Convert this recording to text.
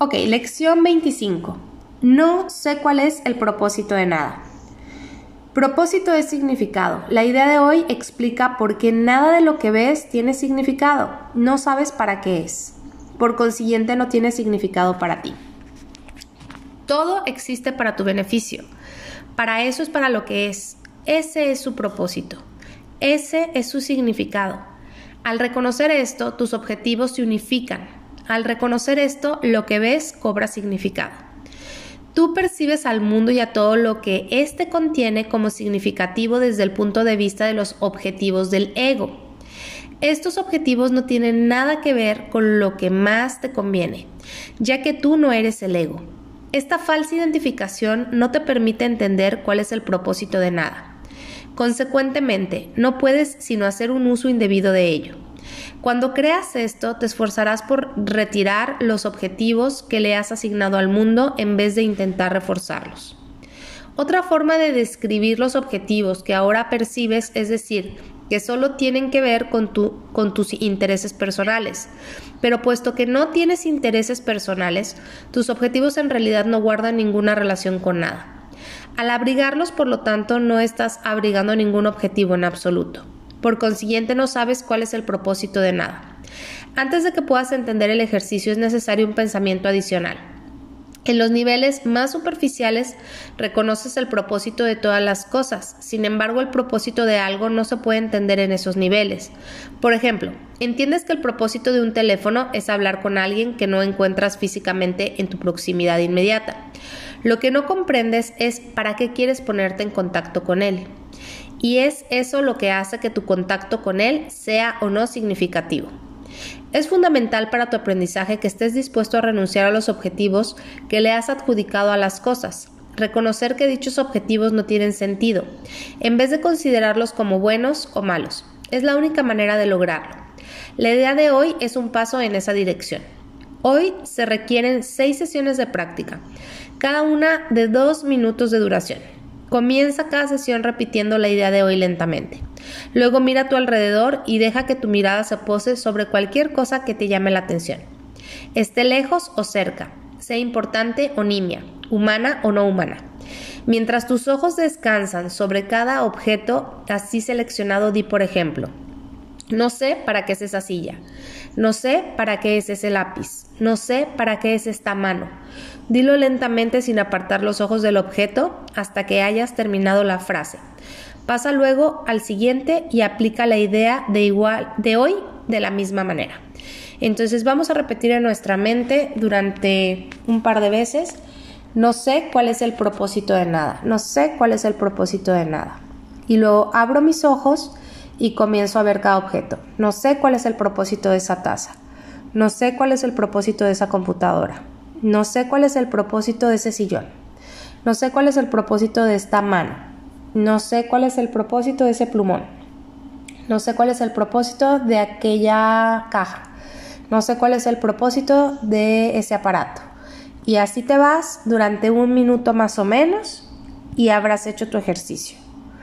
Ok, lección 25. No sé cuál es el propósito de nada. Propósito es significado. La idea de hoy explica por qué nada de lo que ves tiene significado. No sabes para qué es. Por consiguiente no tiene significado para ti. Todo existe para tu beneficio. Para eso es para lo que es. Ese es su propósito. Ese es su significado. Al reconocer esto, tus objetivos se unifican. Al reconocer esto, lo que ves cobra significado. Tú percibes al mundo y a todo lo que éste contiene como significativo desde el punto de vista de los objetivos del ego. Estos objetivos no tienen nada que ver con lo que más te conviene, ya que tú no eres el ego. Esta falsa identificación no te permite entender cuál es el propósito de nada. Consecuentemente, no puedes sino hacer un uso indebido de ello. Cuando creas esto, te esforzarás por retirar los objetivos que le has asignado al mundo en vez de intentar reforzarlos. Otra forma de describir los objetivos que ahora percibes es decir, que solo tienen que ver con, tus intereses personales. Pero puesto que no tienes intereses personales, tus objetivos en realidad no guardan ninguna relación con nada. Al abrigarlos, por lo tanto, no estás abrigando ningún objetivo en absoluto. Por consiguiente, no sabes cuál es el propósito de nada. Antes de que puedas entender el ejercicio es necesario un pensamiento adicional. En los niveles más superficiales reconoces el propósito de todas las cosas, sin embargo el propósito de algo no se puede entender en esos niveles. Por ejemplo, entiendes que el propósito de un teléfono es hablar con alguien que no encuentras físicamente en tu proximidad inmediata. Lo que no comprendes es para qué quieres ponerte en contacto con él y es eso lo que hace que tu contacto con él sea o no significativo. Es fundamental para tu aprendizaje que estés dispuesto a renunciar a los objetivos que le has adjudicado a las cosas, reconocer que dichos objetivos no tienen sentido, en vez de considerarlos como buenos o malos. Es la única manera de lograrlo. La idea de hoy es un paso en esa dirección. Hoy se requieren seis sesiones de práctica, cada una de dos minutos de duración. Comienza cada sesión repitiendo la idea de hoy lentamente. Luego mira a tu alrededor y deja que tu mirada se pose sobre cualquier cosa que te llame la atención. Esté lejos o cerca, sea importante o nimia, humana o no humana. Mientras tus ojos descansan sobre cada objeto así seleccionado, di por ejemplo, no sé para qué es esa silla. No sé para qué es ese lápiz. No sé para qué es esta mano. Dilo lentamente sin apartar los ojos del objeto hasta que hayas terminado la frase. Pasa luego al siguiente y aplica la idea de igual de hoy de la misma manera. Entonces vamos a repetir en nuestra mente durante un par de veces. No sé cuál es el propósito de nada. No sé cuál es el propósito de nada. Y luego abro mis ojos y comienzo a ver cada objeto. No sé cuál es el propósito de esa taza. No sé cuál es el propósito de esa computadora. No sé cuál es el propósito de ese sillón. No sé cuál es el propósito de esta mano. No sé cuál es el propósito de ese plumón. No sé cuál es el propósito de aquella caja. No sé cuál es el propósito de ese aparato. Y así te vas durante un minuto más o menos y habrás hecho tu ejercicio.